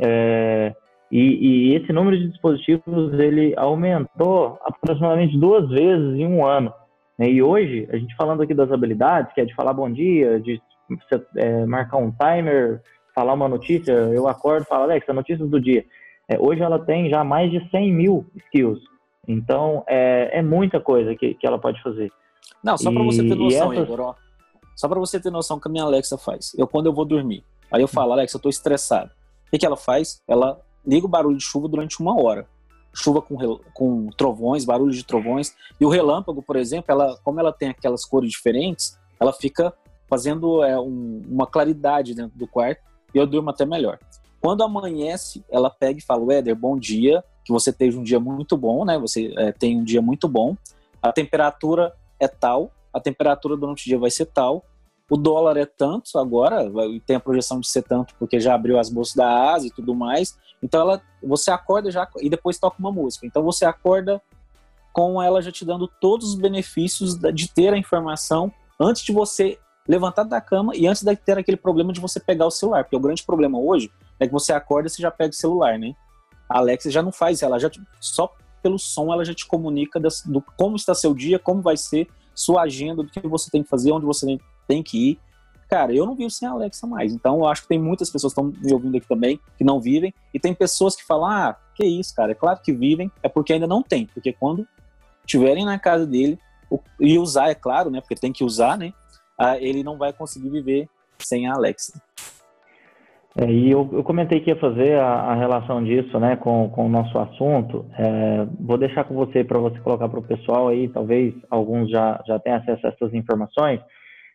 [SPEAKER 2] É, e, e, esse número de dispositivos ele aumentou aproximadamente duas vezes em um ano. Né? E hoje, a gente falando aqui das habilidades, que é de falar bom dia, de é, marcar um timer, falar uma notícia, eu acordo e falo, Alexa, notícias do dia. É, hoje ela tem já mais de 100 mil skills. Então, é, é muita coisa que, que ela pode fazer.
[SPEAKER 1] Não, só para você ter noção, essas... Igor, ó, só para você ter noção que a minha Alexa faz. Eu, quando eu vou dormir, aí eu falo, Alexa, eu tô estressado. O que, que ela faz? Ela liga o barulho de chuva durante uma hora. Chuva com, com trovões, barulho de trovões. E o relâmpago, por exemplo, ela, como ela tem aquelas cores diferentes, ela fica fazendo é, um, uma claridade dentro do quarto e eu durmo até melhor. Quando amanhece, ela pega e fala: Éder, bom dia, que você teve um dia muito bom, né? Você é, tem um dia muito bom. A temperatura é tal, a temperatura durante o dia vai ser tal, o dólar é tanto agora, tem a projeção de ser tanto porque já abriu as bolsas da Ásia e tudo mais. Então ela, você acorda já e depois toca uma música. Então você acorda com ela já te dando todos os benefícios de ter a informação antes de você levantar da cama e antes de ter aquele problema de você pegar o celular. Porque o grande problema hoje é que você acorda e você já pega o celular, né? A Alexa já não faz, ela já só pelo som ela já te comunica do como está seu dia, como vai ser sua agenda, do que você tem que fazer, onde você tem que ir. Cara, eu não vivo sem a Alexa mais. Então, eu acho que tem muitas pessoas que estão me ouvindo aqui também que não vivem. E tem pessoas que falam: ah, que isso, cara. É claro que vivem, é porque ainda não tem. Porque quando estiverem na casa dele, e usar, é claro, né? Porque tem que usar, né? Ele não vai conseguir viver sem a Alexa.
[SPEAKER 2] É, e eu, eu, comentei que ia fazer a, a, relação disso né, com, com o nosso assunto. É, vou deixar com você para você colocar para o pessoal aí, talvez alguns já, já tenham acesso a essas informações.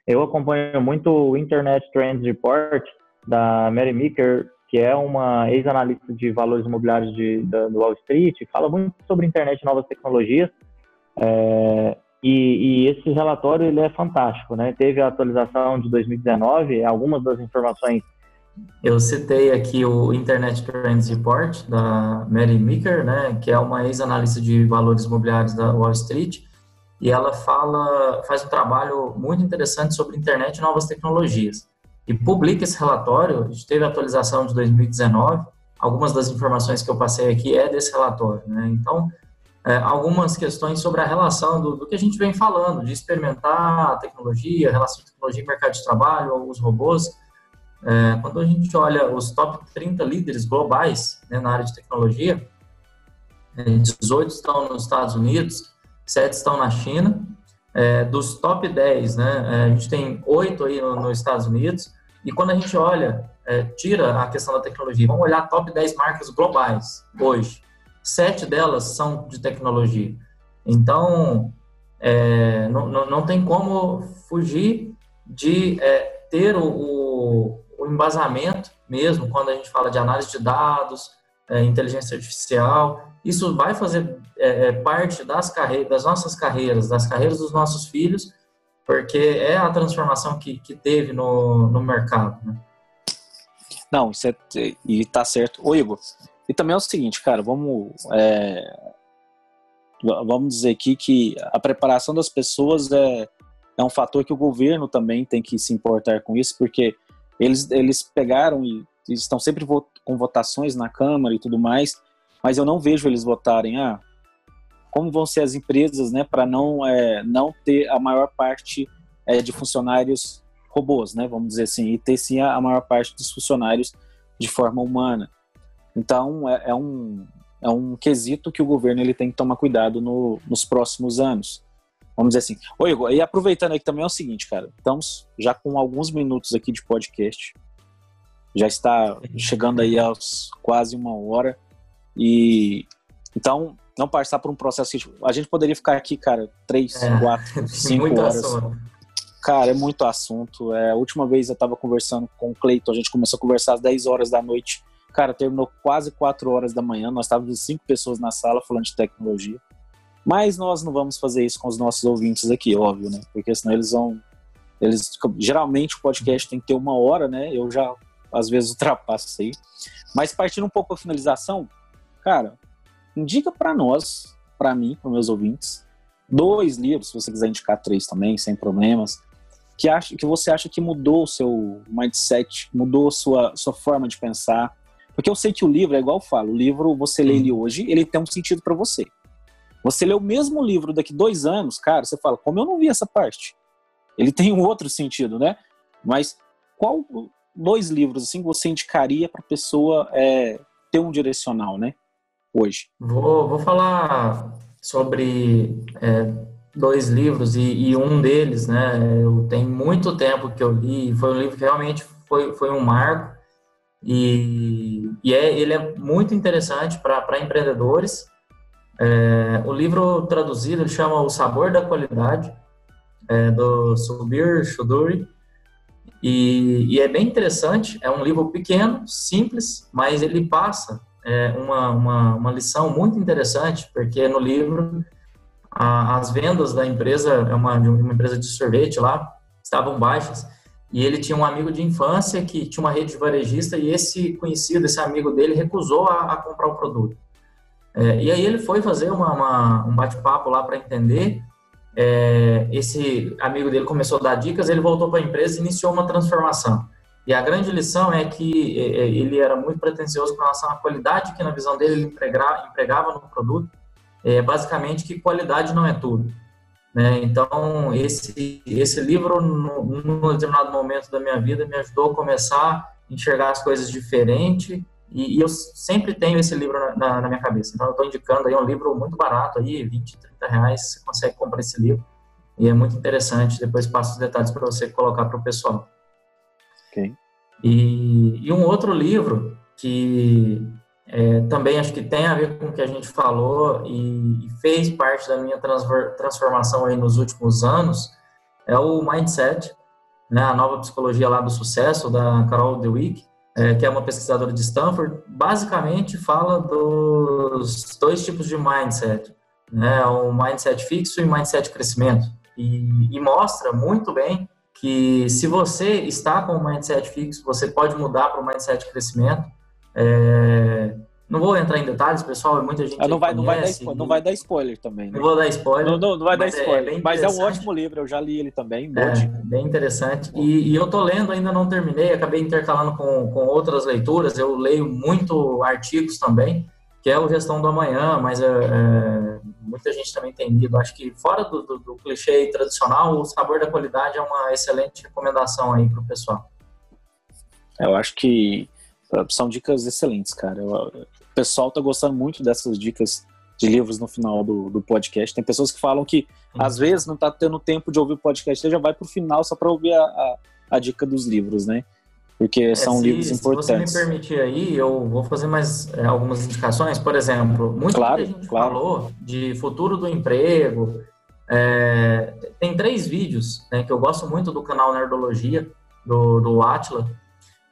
[SPEAKER 2] Eu acompanho muito o Internet Trends Report da Mary Meeker, que é uma ex-analista de valores imobiliários de, da, do Wall Street, fala muito sobre internet e novas tecnologias. É, e, e, esse relatório ele é fantástico, né? Teve a atualização de 2019, algumas das informações.
[SPEAKER 3] Eu citei aqui o Internet Trends Report da Mary Meeker, né? Que é uma ex-analista de valores imobiliários da Wall Street e ela fala, faz um trabalho muito interessante sobre internet e novas tecnologias. E publica esse relatório, a gente teve a atualização de 2019, algumas das informações que eu passei aqui é desse relatório, né? Então, é, algumas questões sobre a relação do, do, que a gente vem falando, de experimentar a tecnologia, a relação de tecnologia e mercado de trabalho, os robôs. É, quando a gente olha os top 30 líderes globais né, na área de tecnologia, 18 é, estão nos Estados Unidos, sete estão na China. É, dos top 10, né, é, a gente tem oito aí no, nos Estados Unidos. E quando a gente olha, é, tira a questão da tecnologia, vamos olhar top 10 marcas globais hoje. Sete delas são de tecnologia. Então, é, não, não, não, tem como fugir de é, ter o, o, o, embasamento mesmo quando a gente fala de análise de dados, é, inteligência artificial isso vai fazer é, é, parte das carreiras, das nossas carreiras, das carreiras dos nossos filhos, porque é a transformação que, que teve no, no mercado. Né?
[SPEAKER 1] Não, isso é, e tá certo. Ô Igor, e também é o seguinte, cara, vamos, é, vamos dizer aqui que a preparação das pessoas é, é um fator que o governo também tem que se importar com isso, porque eles, eles pegaram e estão sempre com votações na Câmara e tudo mais, mas eu não vejo eles votarem, ah, como vão ser as empresas, né, para não, é, não ter a maior parte é, de funcionários robôs, né? Vamos dizer assim, e ter sim a maior parte dos funcionários de forma humana. Então, é, é um, é um quesito que o governo ele tem que tomar cuidado no, nos próximos anos. Vamos dizer assim. Oi, Igor, e aproveitando aqui também é o seguinte, cara. Estamos já com alguns minutos aqui de podcast. Já está chegando aí aos quase uma hora. E então, não passar por um processo que a gente poderia ficar aqui, cara, três, é, quatro, cinco horas. Assunto. Cara, é muito assunto. É, a última vez eu estava conversando com o Cleiton, a gente começou a conversar às 10 horas da noite. Cara, terminou quase 4 horas da manhã. Nós estávamos cinco pessoas na sala falando de tecnologia. Mas nós não vamos fazer isso com os nossos ouvintes aqui, óbvio, né? Porque senão eles vão. Eles, geralmente o podcast tem que ter uma hora, né? Eu já às vezes ultrapasso isso aí. Mas partindo um pouco para finalização, cara, indica para nós, para mim, para meus ouvintes, dois livros, se você quiser indicar três também, sem problemas, que, acha, que você acha que mudou o seu mindset, mudou a sua, sua forma de pensar. Porque eu sei que o livro, é igual eu falo, o livro, você lê ele hoje, ele tem um sentido para você. Você lê o mesmo livro daqui dois anos, cara, você fala, como eu não vi essa parte? Ele tem um outro sentido, né? Mas qual dois livros assim você indicaria para a pessoa é, ter um direcional, né? Hoje.
[SPEAKER 3] Vou, vou falar sobre é, dois livros e, e, um deles, né? Eu tenho muito tempo que eu li. Foi um livro que realmente foi, foi um marco e, e é, ele é muito interessante para empreendedores é, o livro traduzido chama O Sabor da Qualidade, é, do Subir Choudhury, e, e, é bem interessante, é um livro pequeno, simples, mas ele passa é, uma, uma, uma, lição muito interessante, porque no livro a, as vendas da empresa, é uma, uma empresa de sorvete lá, estavam baixas, e ele tinha um amigo de infância que tinha uma rede de varejista, e esse conhecido, esse amigo dele, recusou a, a comprar o produto. É, e aí ele foi fazer uma, uma, um bate-papo lá para entender. É, esse amigo dele começou a dar dicas, ele voltou para a empresa e iniciou uma transformação. E a grande lição é que é, é, ele era muito pretensioso com relação à qualidade que, na visão dele, ele empregava, empregava no produto. É, basicamente, que qualidade não é tudo. Né? Então, esse, esse livro, num determinado momento da minha vida, me ajudou a começar a enxergar as coisas diferente e, e, eu sempre tenho esse livro na, na, na minha cabeça. Então, eu estou indicando aí um livro muito barato, aí, 20, 30 reais, você consegue comprar esse livro. E é muito interessante. Depois passo os detalhes para você colocar para o pessoal.
[SPEAKER 1] Ok.
[SPEAKER 3] E, e, um outro livro que é, também acho que tem a ver com o que a gente falou e, e fez parte da minha transformação aí nos últimos anos é o Mindset, né, a nova psicologia lá do sucesso da Carol Dweck é, que é uma pesquisadora de Stanford, basicamente fala dos dois tipos de mindset, né? O mindset fixo e o mindset crescimento. E, e mostra muito bem que se você está com o mindset fixo, você pode mudar para o mindset crescimento. É, não vou entrar em detalhes, pessoal, muita gente
[SPEAKER 1] ah, não vai, não vai, dar spoiler, não vai dar spoiler também. Né?
[SPEAKER 3] Não vou dar spoiler.
[SPEAKER 1] Não, não, não vai dar é spoiler. É mas é um ótimo livro, eu já li ele também.
[SPEAKER 3] É, bem interessante. E, e, eu tô lendo, ainda não terminei, acabei intercalando com, com outras leituras. Eu leio muito artigos também, que é o Gestão do Amanhã, mas é, é, muita gente também tem lido. Acho que fora do, do, do clichê tradicional, o sabor da qualidade é uma excelente recomendação aí para o pessoal.
[SPEAKER 1] Eu acho que são dicas excelentes, cara. Eu, o pessoal tá gostando muito dessas dicas de livros no final do, do podcast. Tem pessoas que falam que uhum. às vezes não tá tendo tempo de ouvir o podcast, você já vai pro final só para ouvir a, a, a, dica dos livros, né? Porque é, são
[SPEAKER 3] se,
[SPEAKER 1] livros importantes.
[SPEAKER 3] Se você me permitir aí, eu vou fazer mais é, algumas indicações. Por exemplo, muito claro, que a gente claro. falou de futuro do emprego. É, tem três vídeos né, que eu gosto muito do canal Nerdologia, do, do Atila,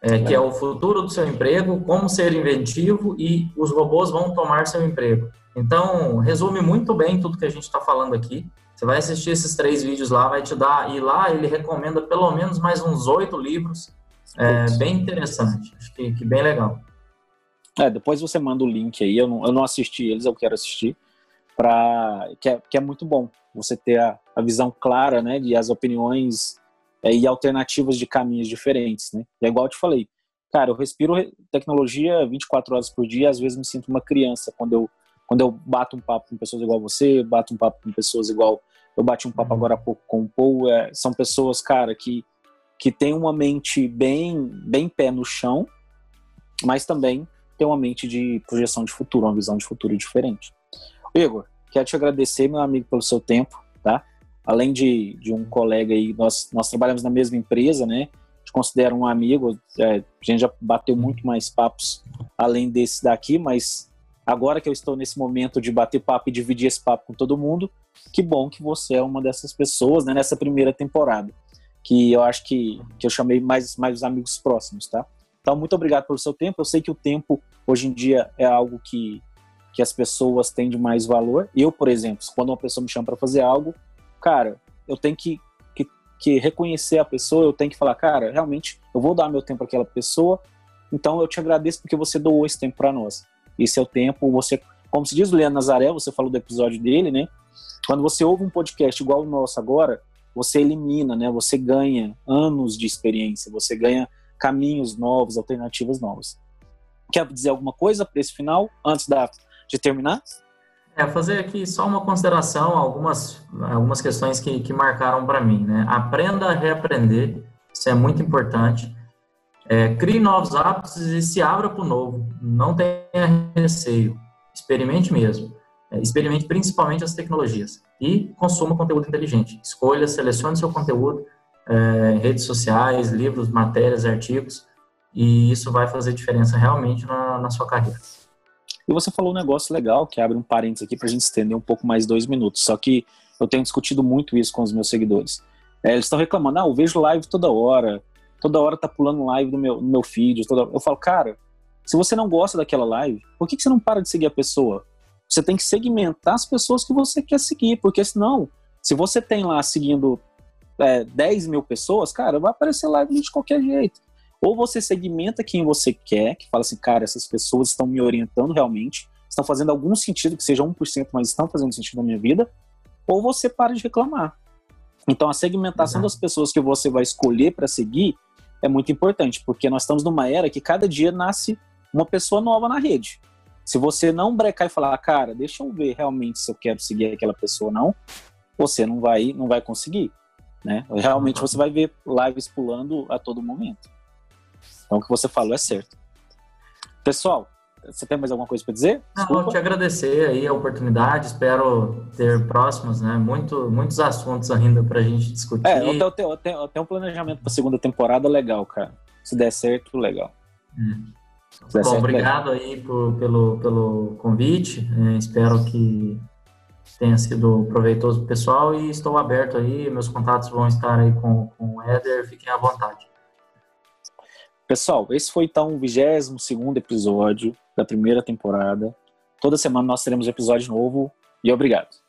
[SPEAKER 3] é, que é o futuro do seu emprego, como ser inventivo e os robôs vão tomar seu emprego. Então, resume muito bem tudo que a gente está falando aqui. Você vai assistir esses três vídeos lá, vai te dar, e lá ele recomenda pelo menos mais uns oito livros. É, bem interessante, acho que, que, bem legal.
[SPEAKER 1] É, depois você manda o link aí, eu não, eu não assisti eles, eu quero assistir, pra, que, é, que é muito bom você ter a, a visão clara, né, de as opiniões é, e alternativas de caminhos diferentes, né? é igual eu te falei, cara, eu respiro tecnologia 24 horas por dia, às vezes me sinto uma criança quando eu quando eu bato um papo com pessoas igual você, bato um papo com pessoas igual eu bati um papo uhum. agora há pouco com o Paul, é, são pessoas, cara, que que tem uma mente bem, bem pé no chão, mas também tem uma mente de projeção de futuro, uma visão de futuro diferente. Igor, quero te agradecer, meu amigo, pelo seu tempo, tá? Além de, de um colega aí, nós, nós trabalhamos na mesma empresa, né? Te considero um amigo, é, a gente já bateu muito mais papos além desse daqui, mas agora que eu estou nesse momento de bater papo e dividir esse papo com todo mundo, que bom que você é uma dessas pessoas, né, nessa primeira temporada, que eu acho que, que eu chamei mais, mais os amigos próximos, tá? Então, muito obrigado pelo seu tempo. Eu sei que o tempo, hoje em dia, é algo que, que as pessoas têm de mais valor. Eu, por exemplo, quando uma pessoa me chama para fazer algo, cara, eu tenho que, que, que, reconhecer a pessoa, eu tenho que falar, cara, realmente, eu vou dar meu tempo para aquela pessoa, então eu te agradeço porque você doou esse tempo para nós. Esse é o tempo, você, como se diz o Leandro Nazaré, você falou do episódio dele, né? Quando você ouve um podcast igual o nosso agora, você elimina, né? Você ganha anos de experiência, você ganha caminhos novos, alternativas novas. Quer dizer alguma coisa para esse final, antes da, de terminar?
[SPEAKER 3] É, fazer aqui só uma consideração, algumas, algumas questões que, que marcaram para mim. Né? Aprenda a reaprender, isso é muito importante. É, crie novos hábitos e se abra para o novo. Não tenha receio. Experimente mesmo. É, experimente principalmente as tecnologias. E consuma conteúdo inteligente. Escolha, selecione seu conteúdo é, redes sociais, livros, matérias, artigos, e isso vai fazer diferença realmente na, na sua carreira.
[SPEAKER 1] E você falou um negócio legal, que abre um parênteses aqui para a gente estender um pouco mais dois minutos, só que eu tenho discutido muito isso com os meus seguidores. É, eles estão reclamando, ah, eu vejo live toda hora, toda hora tá pulando live no meu, no meu feed, toda... eu falo, cara, se você não gosta daquela live, por que, que você não para de seguir a pessoa? Você tem que segmentar as pessoas que você quer seguir, porque senão, se você tem lá seguindo é, 10 mil pessoas, cara, vai aparecer live de qualquer jeito. Ou você segmenta quem você quer, que fala assim, cara, essas pessoas estão me orientando realmente, estão fazendo algum sentido, que seja 1%, mas estão fazendo sentido na minha vida, ou você para de reclamar. Então a segmentação uhum. das pessoas que você vai escolher para seguir é muito importante, porque nós estamos numa era que cada dia nasce uma pessoa nova na rede. Se você não brecar e falar, cara, deixa eu ver realmente se eu quero seguir aquela pessoa ou não, você não vai, não vai conseguir. Né? Realmente você vai ver lives pulando a todo momento. Então o que você falou é certo. Pessoal, você tem mais alguma coisa para dizer?
[SPEAKER 3] Não, te agradecer aí a oportunidade, espero ter próximos, né? Muito, muitos assuntos ainda para a gente discutir.
[SPEAKER 1] É, eu tenho, eu tenho, eu tenho um planejamento para a segunda temporada legal, cara. Se der certo, legal.
[SPEAKER 3] Hum. Bom, certo, obrigado legal. aí por, pelo, pelo convite. É, espero que tenha sido proveitoso para o pessoal e estou aberto aí, meus contatos vão estar aí com, com o Éder, fiquem à vontade.
[SPEAKER 1] Pessoal, esse foi então o 22 episódio da primeira temporada. Toda semana nós teremos um episódio novo e obrigado.